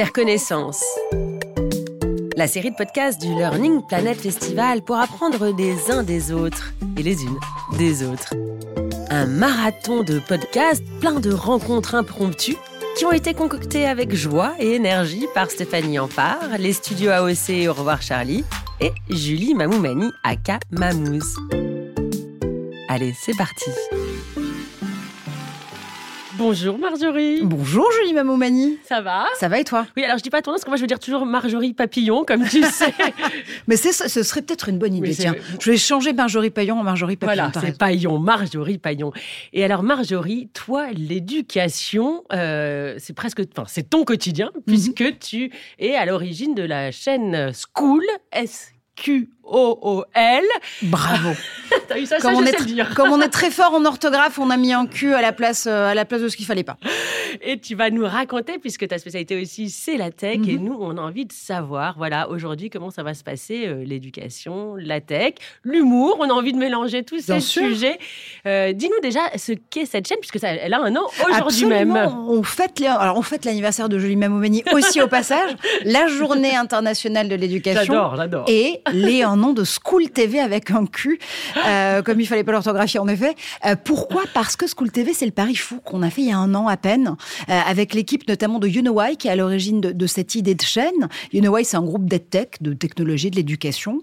Faire connaissance. La série de podcasts du Learning Planet Festival pour apprendre des uns des autres et les unes des autres. Un marathon de podcasts plein de rencontres impromptues qui ont été concoctées avec joie et énergie par Stéphanie Ampard, les studios AOC Au revoir Charlie et Julie Mamoumani aka Mamouze. Allez, c'est parti. Bonjour Marjorie. Bonjour Julie Mamoumani. Ça va Ça va et toi? Oui, alors je dis pas ton nom parce que moi je veux dire toujours Marjorie Papillon, comme tu sais. Mais ce serait peut-être une bonne idée. tiens, je vais changer Marjorie Paillon en Marjorie Papillon. Voilà, c'est Paillon, Marjorie Paillon. Et alors Marjorie, toi, l'éducation, euh, c'est presque, enfin, c'est ton quotidien mhm. puisque tu es à l'origine de la chaîne School S Q-O-O-L. Bravo. T'as eu ça, comme, ça, on est dire. comme on est très fort en orthographe, on a mis un Q à la place, euh, à la place de ce qu'il fallait pas. Et tu vas nous raconter, puisque ta spécialité aussi, c'est la tech. Et mhm. nous, on a envie de savoir, voilà, aujourd'hui, comment ça va se passer, euh, l'éducation, la tech, l'humour. On a envie de mélanger tous ces sujets. Euh, dis-nous déjà ce qu'est cette chaîne, puisque ça, elle a un an aujourd'hui même. On fête, alors on fête l'anniversaire de Julie Mamoumeni aussi au passage, la journée internationale de l'éducation. J'adore, j'adore. Et les un nom de School TV avec un Q, euh, comme il fallait pas l'orthographier en effet. Euh, pourquoi? Parce que School TV, c'est le pari fou qu'on a fait il y a un an à peine, euh, avec l'équipe notamment de You Know Why, qui est à l'origine de, cette idée de chaîne. You Know Why, c'est un groupe d'EdTech, de technologie de l'éducation,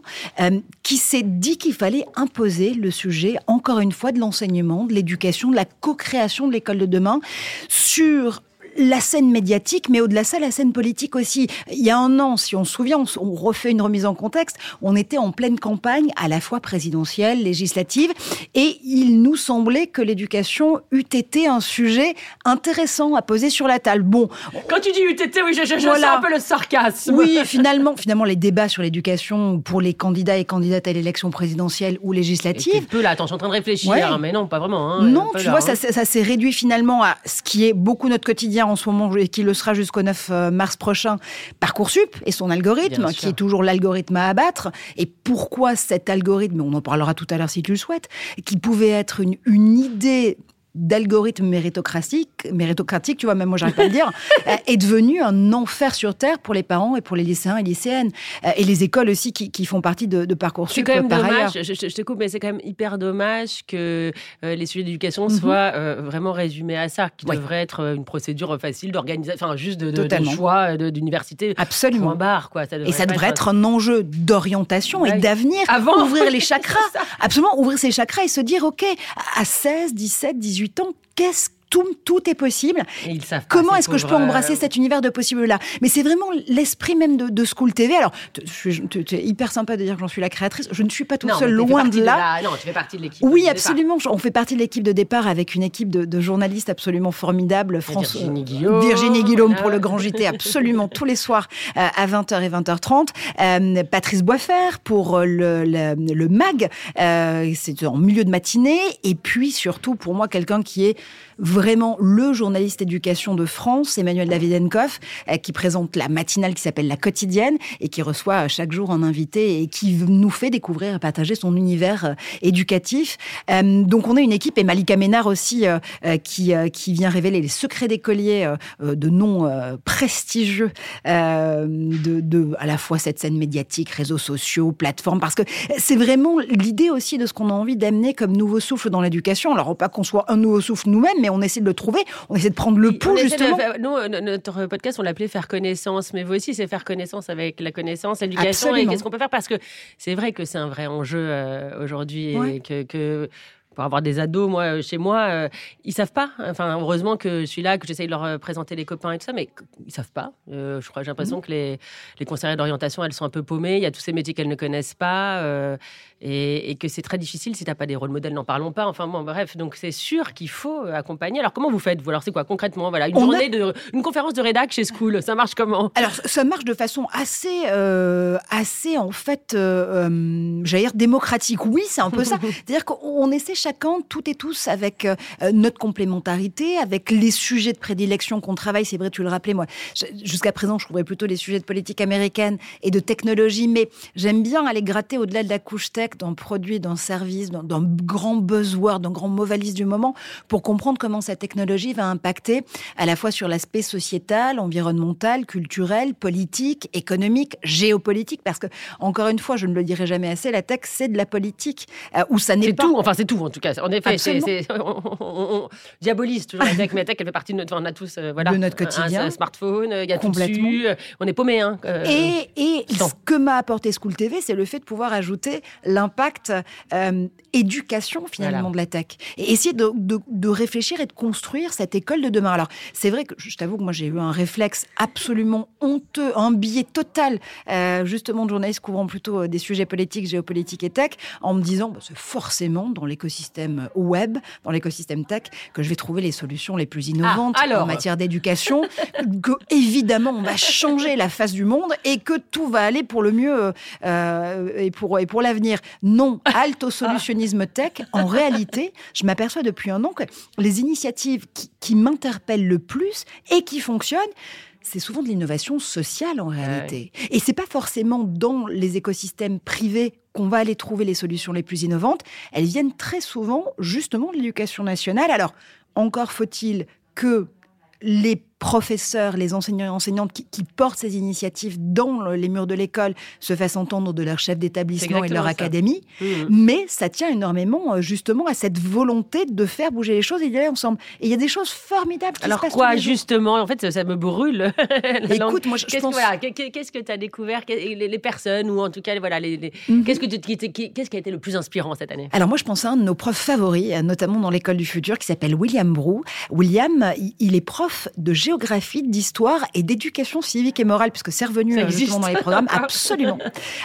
qui s'est dit qu'il fallait imposer le sujet, encore une fois, de l'enseignement, de l'éducation, de la co-création de l'école de demain sur la scène médiatique, mais au-delà de ça, la scène politique aussi. Il y a un an, si on se souvient, on, refait une remise en contexte, on était en pleine campagne, à la fois présidentielle, législative, et il nous semblait que l'éducation eût été un sujet intéressant à poser sur la table. Bon. Quand tu dis eût été, oui, je, je, sens un peu le sarcasme. Oui, finalement, finalement, les débats sur l'éducation pour les candidats et candidates à l'élection présidentielle ou législative. Un peu là, attends, je suis en train de réfléchir, mais non, pas vraiment. Hein, non, tu vois, ça, hein. ça s'est réduit finalement à ce qui est beaucoup notre quotidien en ce moment et qui le sera jusqu'au 9 euh, mars prochain, Parcoursup et son algorithme, qui est toujours l'algorithme à abattre. Et pourquoi cet algorithme, on en parlera tout à l'heure si tu le souhaites, qui pouvait être une, une idée d'algorithme méritocratique, méritocratique, tu vois, même moi j'arrive pas à le dire, euh, est devenu un enfer sur terre pour les parents et pour les lycéens et lycéennes. Euh, et les écoles aussi qui, font partie de, de Parcoursup. C'est quand même par dommage, je, te coupe, mais c'est quand même hyper dommage que euh, les sujets d'éducation mhm. soient vraiment résumés à ça, qui devrait être une procédure facile d'organisation, enfin juste de, de, choix d'université. Absolument. Barre, quoi. et ça devrait être, un enjeu d'orientation et d'avenir. Avant ouvrir les chakras. Absolument, ouvrir ces chakras et se dire, OK, à 16, 17, 18 temps, qu'est-ce tout, tout est possible. Comment est-ce que je peux embrasser cet univers de possible-là? Mais c'est vraiment l'esprit même de, School TV. Alors, c'est hyper sympa de dire que j'en suis la créatrice. Je ne suis pas toute seule, loin de là. Non, tu fais partie de l'équipe. Oui, absolument. On fait partie de l'équipe de départ avec une équipe de, journalistes absolument formidables. France, Virginie Guillaume. Virginie Guillaume pour le Grand JT, absolument tous les soirs euh, à 20h et 20h30. Euh, Patrice Boisfer pour le, le, MAG. Euh, c'est en milieu de matinée. Et puis, surtout, pour moi, quelqu'un qui est vraiment le journaliste éducation de France, Emmanuel Davidenkoff, euh, qui présente la matinale qui s'appelle La Quotidienne et qui reçoit euh, chaque jour un invité et qui nous fait découvrir et partager son univers euh, éducatif. Donc on a une équipe et Malika Ménard aussi qui, qui vient révéler les secrets d'écoliers de noms prestigieux de, à la fois cette scène médiatique, réseaux sociaux, plateformes, parce que c'est vraiment l'idée aussi de ce qu'on a envie d'amener comme nouveau souffle dans l'éducation. Alors pas qu'on soit un nouveau souffle nous-mêmes, mais on essaie de le trouver, on essaie de prendre le pouls justement. nous, euh, notre podcast, on l'appelait faire connaissance, mais vous aussi, c'est faire connaissance avec la connaissance, l'éducation et qu'est-ce qu'on peut faire parce que c'est vrai que c'est un vrai enjeu euh, aujourd'hui et que, que pour avoir des ados, moi, euh, chez moi, euh, ils savent pas. Enfin, heureusement que je suis là, que j'essaye de leur présenter les copains et tout ça, mais ils savent pas. je crois, j'ai l'impression mmh. que les, les conseillères d'orientation, elles sont un peu paumées. Il y a tous ces métiers qu'elles ne connaissent pas et, que c'est très difficile si tu n'as pas des rôles modèles, n'en parlons pas. Enfin, bon, bref, donc c'est sûr qu'il faut accompagner. Alors, comment vous faites vous? Alors, c'est quoi concrètement? Voilà, une journée de, une conférence de rédac chez School, ça marche comment? Alors, ça marche de façon assez, assez en fait, j'allais dire démocratique. Oui, c'est un peu ça. C'est-à-dire qu'on essaie chacun, tout et tous, avec euh, notre complémentarité, avec les sujets de prédilection qu'on travaille. C'est vrai, tu le rappelais, moi, jusqu'à présent, je trouvais plutôt les sujets de politique américaine et de technologie, mais j'aime bien aller gratter au-delà de la couche tech, d'un produit, d'un service, d'un grand buzzword, d'un grand mot valise du moment, pour comprendre comment cette technologie va impacter à la fois sur l'aspect sociétal, environnemental, culturel, politique, économique, géopolitique, parce que, encore une fois, je ne le dirai jamais assez, la tech, c'est de la politique, euh, où ça n'est pas... tout, enfin c'est tout en tout cas. En effet, on, diabolise toujours la tech, mais la tech, elle fait partie de notre... on a tous euh, voilà, de notre quotidien. Un, smartphone, il y a tout dessus, on est paumé. Hein, et, et ce que m'a apporté School TV, c'est le fait de pouvoir ajouter l'impact euh, éducation finalement de la tech. Et essayer de, de, réfléchir et de construire cette école de demain. Alors, c'est vrai que je t'avoue que moi, j'ai eu un réflexe absolument honteux, un biais total, euh, justement, de journalistes couvrant plutôt euh, des sujets politiques, géopolitiques et tech, en me disant, bah, c'est forcément dans l'écosystème web, dans l'écosystème tech, que je vais trouver les solutions les plus innovantes ah, en matière d'éducation, que évidemment, on va changer la face du monde et que tout va aller pour le mieux euh, et pour, et pour l'avenir. Non, halte au solutionnisme tech. En réalité, je m'aperçois depuis un an que les initiatives qui, m'interpellent le plus et qui fonctionnent, c'est souvent de l'innovation sociale en réalité. Et c'est pas forcément dans les écosystèmes privés qu'on va aller trouver les solutions les plus innovantes. Elles viennent très souvent justement de l'éducation nationale. Alors, encore faut-il que les professeurs, les enseignants et enseignantes qui, portent ces initiatives dans les murs de l'école se fassent entendre de leur chef d'établissement et de leur académie. Mmh. Mais ça tient énormément euh, justement à cette volonté de faire bouger les choses et d'y aller ensemble. Et il y a des choses formidables qui Alors se passent quoi justement En fait, ça me brûle. Écoute, moi je, qu'est-ce pense... Que, qu'est-ce que tu as découvert les, personnes ou en tout cas voilà les, mmh. qu'est-ce que qu'est-ce qui a été le plus inspirant cette année? Alors moi je pense à un de nos profs favoris, notamment dans l'école du futur, qui s'appelle William Brou. William, il est prof de géographie, d'histoire et d'éducation civique et morale, puisque c'est revenu euh, justement dans les programmes, absolument.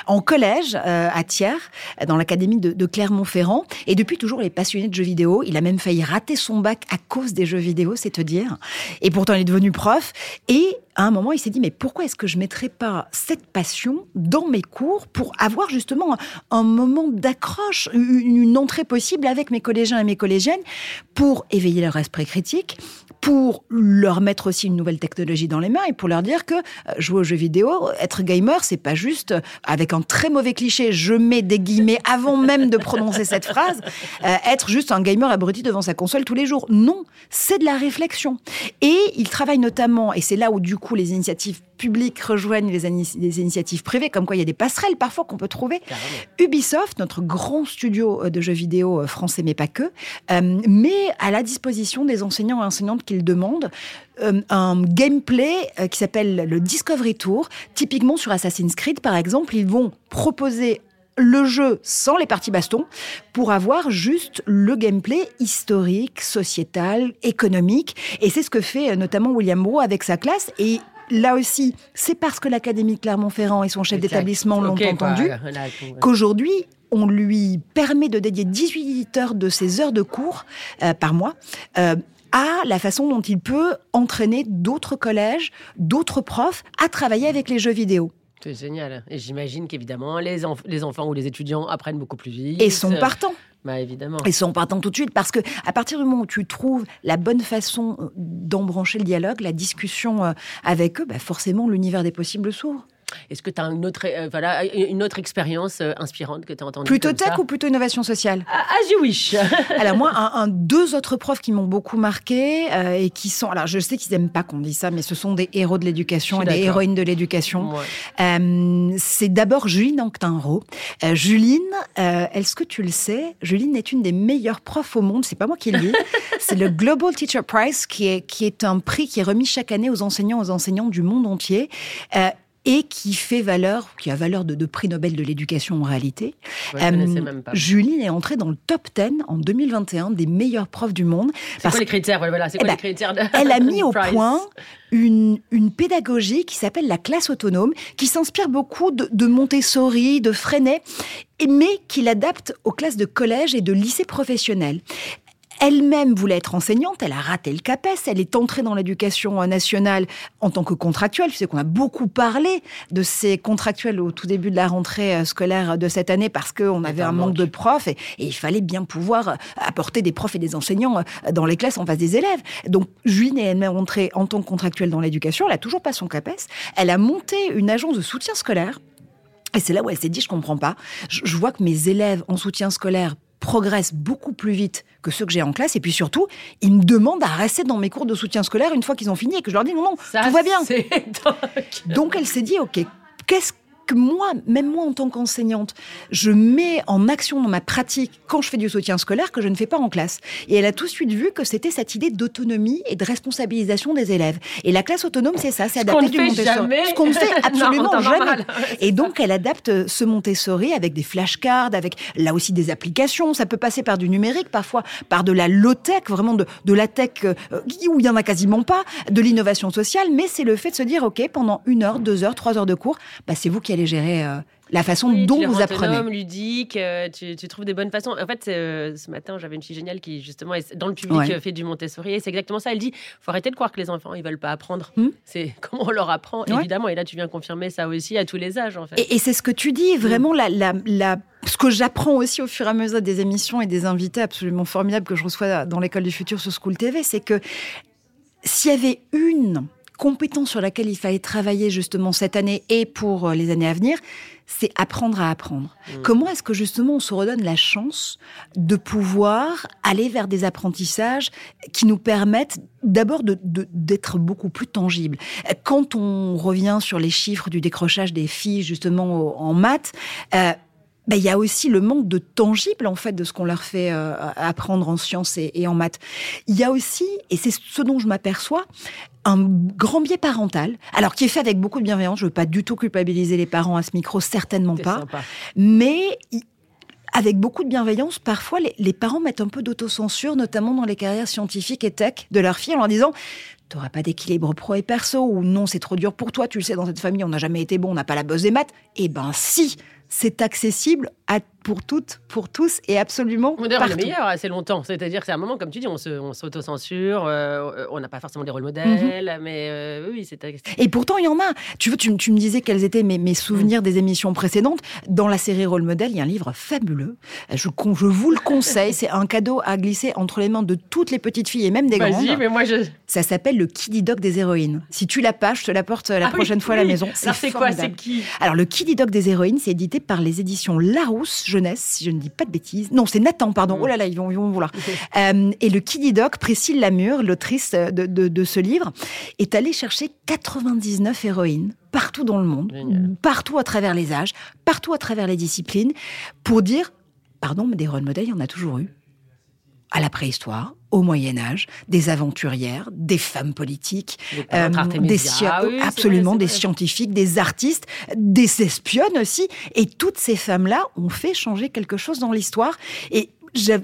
En collège, euh, à Thiers, dans l'académie de, Clermont-Ferrand, et depuis toujours, il est passionné de jeux vidéo. Il a même failli rater son bac à cause des jeux vidéo, c'est te dire. Et pourtant, il est devenu prof. Et à un moment, il s'est dit, mais pourquoi est-ce que je ne mettrais pas cette passion dans mes cours pour avoir justement un moment d'accroche, une entrée possible avec mes collégiens et mes collégiennes pour éveiller leur esprit critique, pour leur mettre aussi une nouvelle technologie dans les mains et pour leur dire que euh, jouer aux jeux vidéo, être gamer, c'est pas juste euh, avec un très mauvais cliché, je mets des guillemets avant même de prononcer cette phrase, euh, être juste un gamer abruti devant sa console tous les jours. Non, c'est de la réflexion. Et il travaille notamment, et c'est là où du coup les initiatives publiques rejoignent les, initiatives privées, comme quoi il y a des passerelles parfois qu'on peut trouver. Ubisoft, notre grand studio de jeux vidéo français, mais pas que, met à la disposition des enseignants et enseignantes qui demande euh, un gameplay euh, qui s'appelle le Discovery Tour. Typiquement sur Assassin's Creed, par exemple, ils vont proposer le jeu sans les parties baston pour avoir juste le gameplay historique, sociétal, économique. Et c'est ce que fait euh, notamment William Bro avec sa classe. Et là aussi, c'est parce que l'Académie de Clermont-Ferrand et son chef d'établissement l'ont entendu qu'aujourd'hui, on lui permet de dédier 18 heures de ses heures de cours par mois à la façon dont il peut entraîner d'autres collèges, d'autres profs à travailler avec les jeux vidéo. C'est génial. Et j'imagine qu'évidemment, les, les, enfants ou les étudiants apprennent beaucoup plus vite. Et sont partants. Bah, évidemment. Et sont partants tout de suite parce que à partir du moment où tu trouves la bonne façon euh, d'embrancher le dialogue, la discussion euh, avec eux, bah forcément l'univers des possibles s'ouvre. Est-ce que tu as une autre, euh, voilà, une autre expérience euh, inspirante que tu as entendue Plutôt tech ou plutôt innovation sociale? Ah, As you wish. alors moi, un, deux autres profs qui m'ont beaucoup marqué euh, et qui sont, alors je sais qu'ils n'aiment pas qu'on dise ça, mais ce sont des héros de l'éducation et des héroïnes de l'éducation. c'est d'abord Juline Anctinro. Juline, est-ce que tu le sais? Juline est une des meilleures profs au monde. C'est pas moi qui le dis. c'est le Global Teacher Prize qui est qui est un prix qui est remis chaque année aux enseignants aux enseignantes du monde entier et qui fait valeur, qui a valeur de, prix Nobel de l'éducation en réalité. Euh, Julie est entrée dans le top 10 en 2021 des meilleurs profs du monde. C'est quoi les critères? Voilà, eh ben, Elle a mis au point une, une, pédagogie qui s'appelle la classe autonome, qui s'inspire beaucoup de, de, Montessori, de Freinet, mais qui l'adapte aux classes de collège et de lycée professionnel Elle-même voulait être enseignante, elle a raté le CAPES, elle est entrée dans l'éducation nationale en tant que contractuelle. Tu sais qu'on a beaucoup parlé de ces contractuels au tout début de la rentrée euh, scolaire de cette année parce qu'on avait un manque de profs et, il fallait bien pouvoir apporter des profs et des enseignants euh, dans les classes en face des élèves. Donc, Juine est elle-même entrée en tant que contractuelle dans l'éducation, elle a toujours pas son CAPES, elle a monté une agence de soutien scolaire et c'est là où elle s'est dit, je comprends pas. Je, vois que mes élèves en soutien scolaire progressent beaucoup plus vite que ceux que j'ai en classe. Et puis surtout, ils me demandent à rester dans mes cours de soutien scolaire une fois qu'ils ont fini et que je leur dis non, non, tout va bien. Donc elle s'est dit, OK, qu'est-ce que moi, même moi en tant qu'enseignante, je mets en action dans ma pratique quand je fais du soutien scolaire que je ne fais pas en classe. Et elle a tout de suite vu que c'était cette idée d'autonomie et de responsabilisation des élèves. Et la classe autonome, c'est ça, c'est adapter du Montessori. Ce qu'on ne fait absolument jamais. Et donc, elle adapte ce Montessori avec des flashcards, avec là aussi des applications. Ça peut passer par du numérique, parfois par de la low-tech, vraiment de, de la tech euh, où il y en a quasiment pas, de l'innovation sociale. Mais c'est le fait de se dire, OK, pendant une heure, deux heures, trois heures de cours, bah, c'est vous qui allez gérer euh, la façon dont vous apprenez. Autonome, ludique, euh, tu, tu, trouves des bonnes façons. En fait, euh, ce matin, j'avais une fille géniale qui, justement, dans le public, fait du Montessori. Et c'est exactement ça. Elle dit faut arrêter de croire que les enfants, ils veulent pas apprendre. Hmm. C'est comment on leur apprend, évidemment. Et là, tu viens confirmer ça aussi à tous les âges, en fait. Et, c'est ce que tu dis, vraiment, la, la, la ce que j'apprends aussi au fur et à mesure des émissions et des invités absolument formidables que je reçois dans l'école du futur sur School TV, c'est que s'il y avait une compétence sur laquelle il fallait travailler justement cette année et pour euh, les années à venir, c'est apprendre à apprendre. Mmh. Comment est-ce que justement on se redonne la chance de pouvoir aller vers des apprentissages qui nous permettent d'abord d'être beaucoup plus tangibles? Quand on revient sur les chiffres du décrochage des filles justement en maths, euh, ben, il y a aussi le manque de tangible en fait de ce qu'on leur fait euh, apprendre en sciences et, en maths. Il y a aussi, et c'est ce dont je m'aperçois, un grand biais parental, alors qui est fait avec beaucoup de bienveillance. Je veux pas du tout culpabiliser les parents à ce micro, certainement pas. Mais avec beaucoup de bienveillance, parfois les, parents mettent un peu d'autocensure, notamment dans les carrières scientifiques et tech de leurs filles, en leur disant tu n'auras pas d'équilibre pro et perso, ou non, c'est trop dur pour toi, tu le sais, dans cette famille, on n'a jamais été bon, on n'a pas la buzz des maths. Eh ben si, c'est accessible à pour toutes, pour tous et absolument on est le meilleur assez longtemps. C'est-à-dire que c'est un moment, comme tu dis, on s'auto-censure, euh, on n'a pas forcément des rôles modèles, mhm. mais euh, oui, c'est... Et pourtant, il y en a. Tu, veux, tu, me disais quels étaient mes, mes souvenirs mm. des émissions précédentes. Dans la série Rôle Modèle, il y a un livre fabuleux. Je, je vous le conseille. c'est un cadeau à glisser entre les mains de toutes les petites filles et même des grandes. mais moi je... Ça s'appelle le Kiddy Dog des héroïnes. Si tu l'as pas, je te l'apporte la ah prochaine fois à la maison. C'est quoi C'est qui? Alors, le Kiddy Dog des héroïnes, c'est édité par les éditions Larousse Jeunesse, si je ne dis pas de bêtises. Non, c'est Nathan, pardon. Mm. Oh là là, ils vont, ils vont vouloir. Euh, et le Kiddy Doc, Priscille Lamure, l'autrice de, de, ce livre, est allée chercher 99 héroïnes partout dans le monde, partout à travers les âges, partout à travers les disciplines, pour dire, pardon, mais des role models, il y en a toujours eu. À la préhistoire, au Moyen Âge, des aventurières, des femmes politiques, des, euh, absolument des scientifiques, des artistes, des espionnes aussi. Et toutes ces femmes-là ont fait changer quelque chose dans l'histoire. Et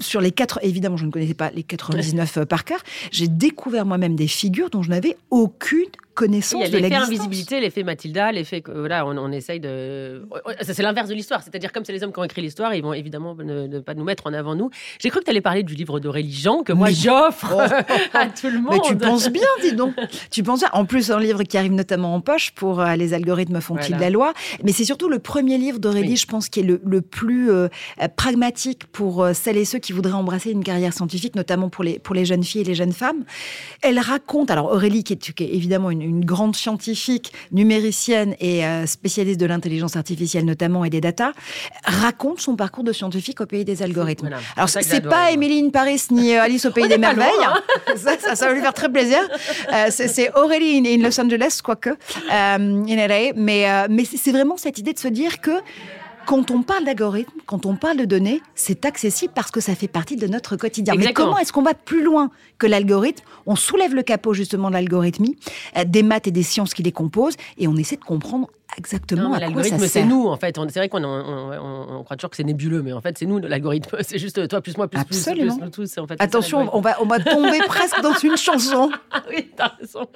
sur les quatre, évidemment, je ne connaissais pas les 99 par cœur. J'ai découvert moi-même des figures dont je n'avais aucune connaissance y a l'effet invisibilité, l'effet Mathilda, l'effet que voilà, on, on essaye de. C'est l'inverse de l'histoire, c'est-à-dire comme c'est les hommes qui ont écrit l'histoire, ils vont évidemment ne, pas nous mettre en avant nous. J'ai cru que tu allais parler du livre d'Aurélie Jean que moi j'offre oh. à tout le monde. Mais tu penses bien, dis donc. tu penses bien. En plus, un livre qui arrive notamment en poche pour euh, les algorithmes font-ils la loi. Mais c'est surtout le premier livre d'Aurélie, je pense, qui est le, le plus euh, pragmatique pour euh, celles et ceux qui voudraient embrasser une carrière scientifique, notamment pour les pour les jeunes filles et les jeunes femmes. Elle raconte, alors Aurélie qui est, qui est évidemment une une grande scientifique, numéricienne et euh, spécialiste de l'intelligence artificielle notamment et des data, raconte son parcours de scientifique au pays des algorithmes. Alors c'est pas Émilie Paris ni euh, Alice au pays des merveilles, hein. ça, ça, va lui faire très plaisir. Euh, c'est Aurélie in, Los Angeles, quoique, in LA, mais, mais c'est vraiment cette idée de se dire que quand on parle d'algorithme, quand on parle de données, c'est accessible parce que ça fait partie de notre quotidien. Mais comment est-ce qu'on va plus loin que l'algorithme? On soulève le capot justement de l'algorithmie, euh, des maths et des sciences qui les composent, et on essaie de comprendre exactement à quoi L'algorithme, c'est nous, en fait. C'est vrai qu'on on, croit toujours que c'est nébuleux, mais en fait, c'est nous, l'algorithme. C'est juste toi plus moi plus Absolument. plus. En fait, Attention, on va, on va tomber presque dans une chanson. oui, t'as raison.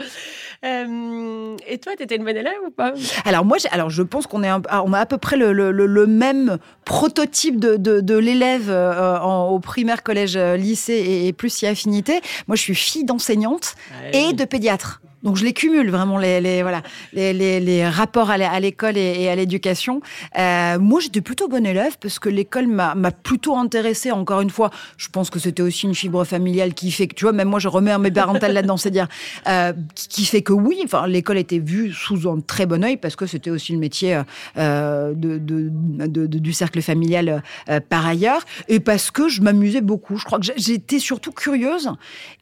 Euh, Et toi, tu étais une bonne élève ou pas? Alors moi, alors je pense qu'on est ah, on a à peu près le, le, même prototype de, de, l'élève euh, au primaire, collège, euh, lycée et, et plus si affinité. Moi, je suis fille d'enseignante et de pédiatre. Donc je les cumule vraiment les, les voilà les, les, les, rapports à l'école et, à l'éducation. Euh, moi j'étais plutôt bonne élève parce que l'école m'a plutôt intéressée. Encore une fois, je pense que c'était aussi une fibre familiale qui fait que tu vois même moi je remets mes parentales là-dedans, c'est-à-dire euh, qui fait que oui, enfin l'école était vue sous un très bon œil parce que c'était aussi le métier euh, de, de, de, du cercle familial euh, par ailleurs et parce que je m'amusais beaucoup. Je crois que j'étais surtout curieuse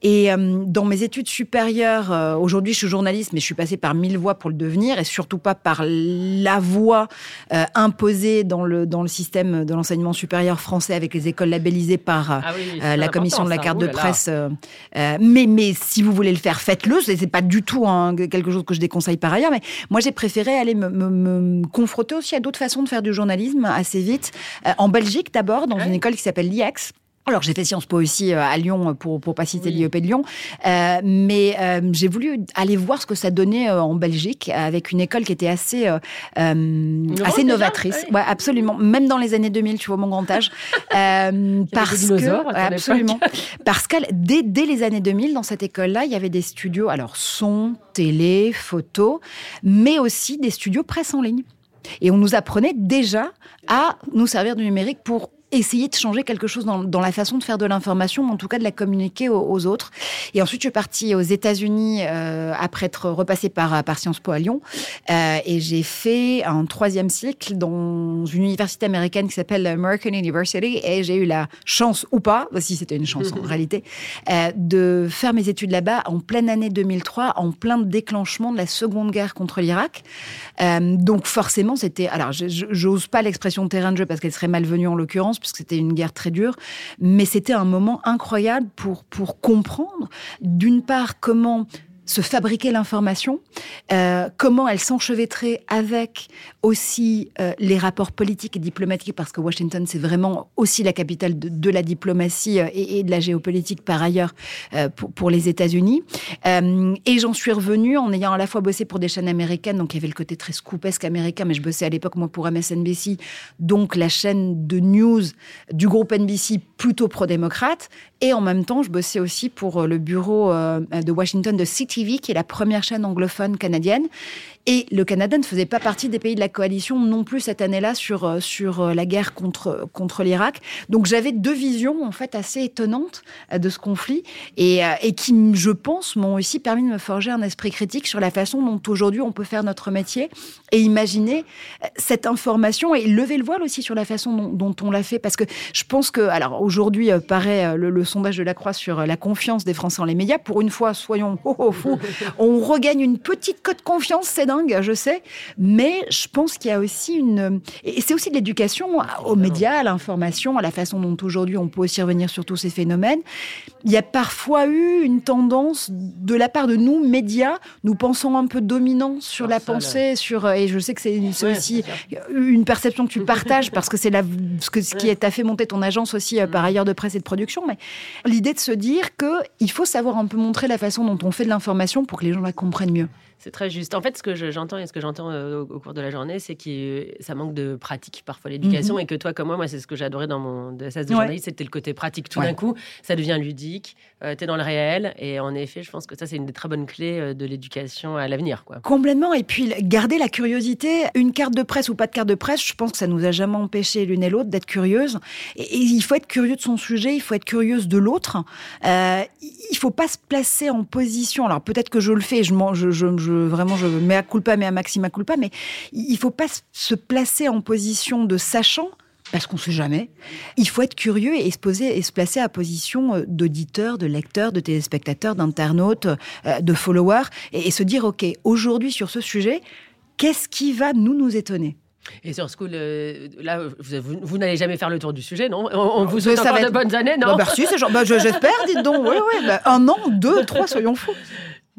et euh, dans mes études supérieures euh, aujourd'hui je suis journaliste, mais je suis passée par mille voies pour le devenir, et surtout pas par la voie euh, imposée dans le, dans le système de l'enseignement supérieur français avec les écoles labellisées par ah euh, la commission de la carte de presse. Euh, mais, mais si vous voulez le faire, faites-le. C'est pas du tout hein, quelque chose que je déconseille par ailleurs, mais moi j'ai préféré aller me, me, confronter aussi à d'autres façons de faire du journalisme assez vite. en Belgique d'abord, dans une école qui s'appelle l'IEX alors j'ai fait Sciences Po aussi euh, à Lyon pour pour pas citer l'IEP de Lyon, euh, mais euh, j'ai voulu aller voir ce que ça donnait en Belgique avec une école qui était assez assez novatrice. Ouais. absolument. Même dans les années 2000, tu vois mon grand âge, parce que absolument parce que dès dès les années 2000 dans cette école-là, il y avait des studios alors son, télé, photo, mais aussi des studios presse en ligne. Et on nous apprenait déjà à nous servir du numérique pour essayer de changer quelque chose dans, dans, la façon de faire de l'information, en tout cas de la communiquer aux, autres. Et ensuite, je suis partie aux États-Unis euh, après être repassée par, par Sciences Po à Lyon. Euh, et j'ai fait un troisième cycle dans une université américaine qui s'appelle American University. Et j'ai eu la chance, ou pas, si c'était une chance en réalité, euh, de faire mes études là-bas en pleine année 2003, en plein déclenchement de la Seconde Guerre contre l'Irak. Euh, donc forcément, c'était... Alors, j'ose pas l'expression terrain de jeu parce qu'elle serait malvenue en l'occurrence, puisque c'était une guerre très dure, mais c'était un moment incroyable pour, pour comprendre, d'une part, comment se fabriquer l'information, euh, comment elle s'enchevêtrait avec aussi euh, les rapports politiques et diplomatiques, parce que Washington, c'est vraiment aussi la capitale de, la diplomatie euh, et, de la géopolitique par ailleurs pour, les États-Unis. et j'en suis revenue en ayant à la fois bossé pour des chaînes américaines, donc il y avait le côté très scoopesque américain, mais je bossais à l'époque, moi, pour MSNBC, donc la chaîne de news du groupe NBC plutôt pro-démocrate, et en même temps, je bossais aussi pour le bureau de Washington de City qui est la première chaîne anglophone canadienne. Et le Canada ne faisait pas partie des pays de la coalition non plus cette année-là sur, euh, sur euh, la guerre contre, contre l'Irak. Donc j'avais deux visions en fait assez étonnantes euh, de ce conflit et, et qui, je pense, m'ont aussi permis de me forger un esprit critique sur la façon dont aujourd'hui on peut faire notre métier et imaginer cette information et lever le voile aussi sur la façon dont, on l'a fait. Parce que je pense que, alors aujourd'hui, paraît le, sondage de la Croix sur la confiance des Français en les médias. Pour une fois, soyons oh, oh, fous, on regagne une petite cote de confiance, c'est je sais, mais je pense qu'il y a aussi une... Et c'est aussi de l'éducation aux médias, à l'information, à la façon dont aujourd'hui on peut aussi revenir sur tous ces phénomènes. Il y a parfois eu une tendance de la part de nous, médias, nous pensons un peu dominants sur la pensée, sur... Et je sais que c'est aussi une perception que tu partages parce que c'est la... ce, que, ce qui t'a fait monter ton agence aussi euh, par mm. ailleurs de presse et de production, mais l'idée de se dire qu'il faut savoir un peu montrer la façon dont on fait de l'information pour que les gens la comprennent mieux. C'est très juste. En fait, ce que j'entends et ce que j'entends euh, au, cours de la journée, c'est que ça manque de pratique parfois l'éducation mhm. et que toi comme moi, moi c'est ce que j'adorais dans mon DSS de journaliste, c'était le côté pratique. Tout d'un coup, ça devient ludique, euh, tu es dans le réel et en effet, je pense que ça c'est une des très bonnes clés euh, de l'éducation à l'avenir. Complètement. Et puis garder la curiosité, une carte de presse ou pas de carte de presse, je pense que ça nous a jamais empêché l'une et l'autre d'être curieuse. Et, il faut être curieux de son sujet, il faut être curieuse de l'autre. Euh, il faut pas se placer en position. Alors peut-être que je le fais, je, je, je, je vraiment je mets à culpa, mais à maxima culpa, mais il faut pas se placer en position de sachant parce qu'on ne sait jamais. Il faut être curieux et se poser et se placer à position euh, d'auditeur, de lecteur, de téléspectateur, d'internaute, euh, de follower, et, se dire ok, aujourd'hui sur ce sujet, qu'est-ce qui va nous nous étonner? Et sur School, euh, là, vous, n'allez jamais faire le tour du sujet, non? On, vous souhaite encore de bonnes années, non? Bah, bah, si, genre, bah, j'espère, dites donc. Oui, oui, bah, un an, deux, trois, soyons fous.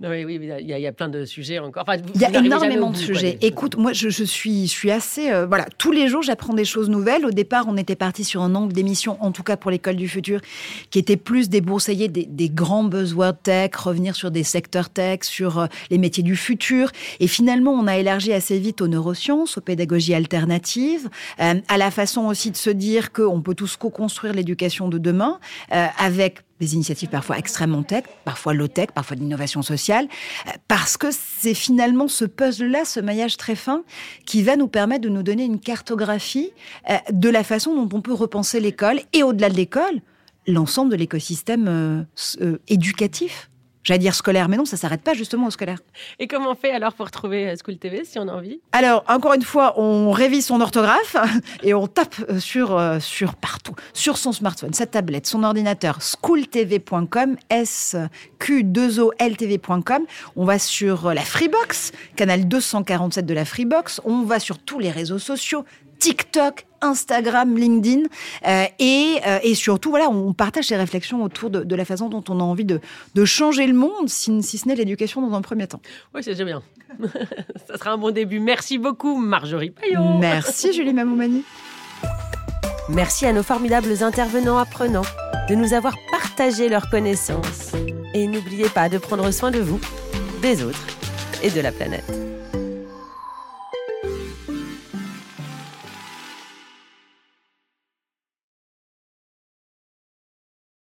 Oui, oui, il y, a plein de sujets encore. il y a énormément de sujets. Écoute, moi, je, suis, je suis assez. Euh, voilà, tous les jours, j'apprends des choses nouvelles. Au départ, on était parti sur un angle d'émission, en tout cas pour l'école du futur, qui était plus débourseiller des, des grands besoins tech, revenir sur des secteurs tech, sur euh, les métiers du futur. Et finalement, on a élargi assez vite aux neurosciences, aux pédagogies alternatives, euh, à la façon aussi de se dire qu'on peut tous co-construire l'éducation de demain avec des initiatives parfois extrêmement tech, parfois low-tech, parfois d'innovation sociale, euh, parce que c'est finalement ce puzzle-là, ce maillage très fin, qui va nous permettre de nous donner une cartographie euh, de la façon dont on peut repenser l'école et au-delà de l'école, l'ensemble de l'écosystème euh, éducatif J'allais dire scolaire, mais non, ça s'arrête pas justement au scolaire. Et comment on fait alors pour trouver euh, School TV si on a envie? Alors, encore une fois, on révise son orthographe et on tape euh, sur, euh, sur partout, sur son smartphone, sa tablette, son ordinateur, schooltv.com, sq2oltv.com. On va sur la Freebox, canal 247 de la Freebox. On va sur tous les réseaux sociaux, TikTok, Instagram, LinkedIn, euh, et, euh, et, surtout, voilà, on partage ces réflexions autour de, la façon dont on a envie de, de changer le monde, si, si ce n'est l'éducation dans un premier temps. Oui, c'est déjà bien. Ça sera un bon début. Merci beaucoup, Marjorie Payot. Merci, Julie Mamoumani. Merci à nos formidables intervenants apprenants de nous avoir partagé leurs connaissances. Et n'oubliez pas de prendre soin de vous, des autres et de la planète.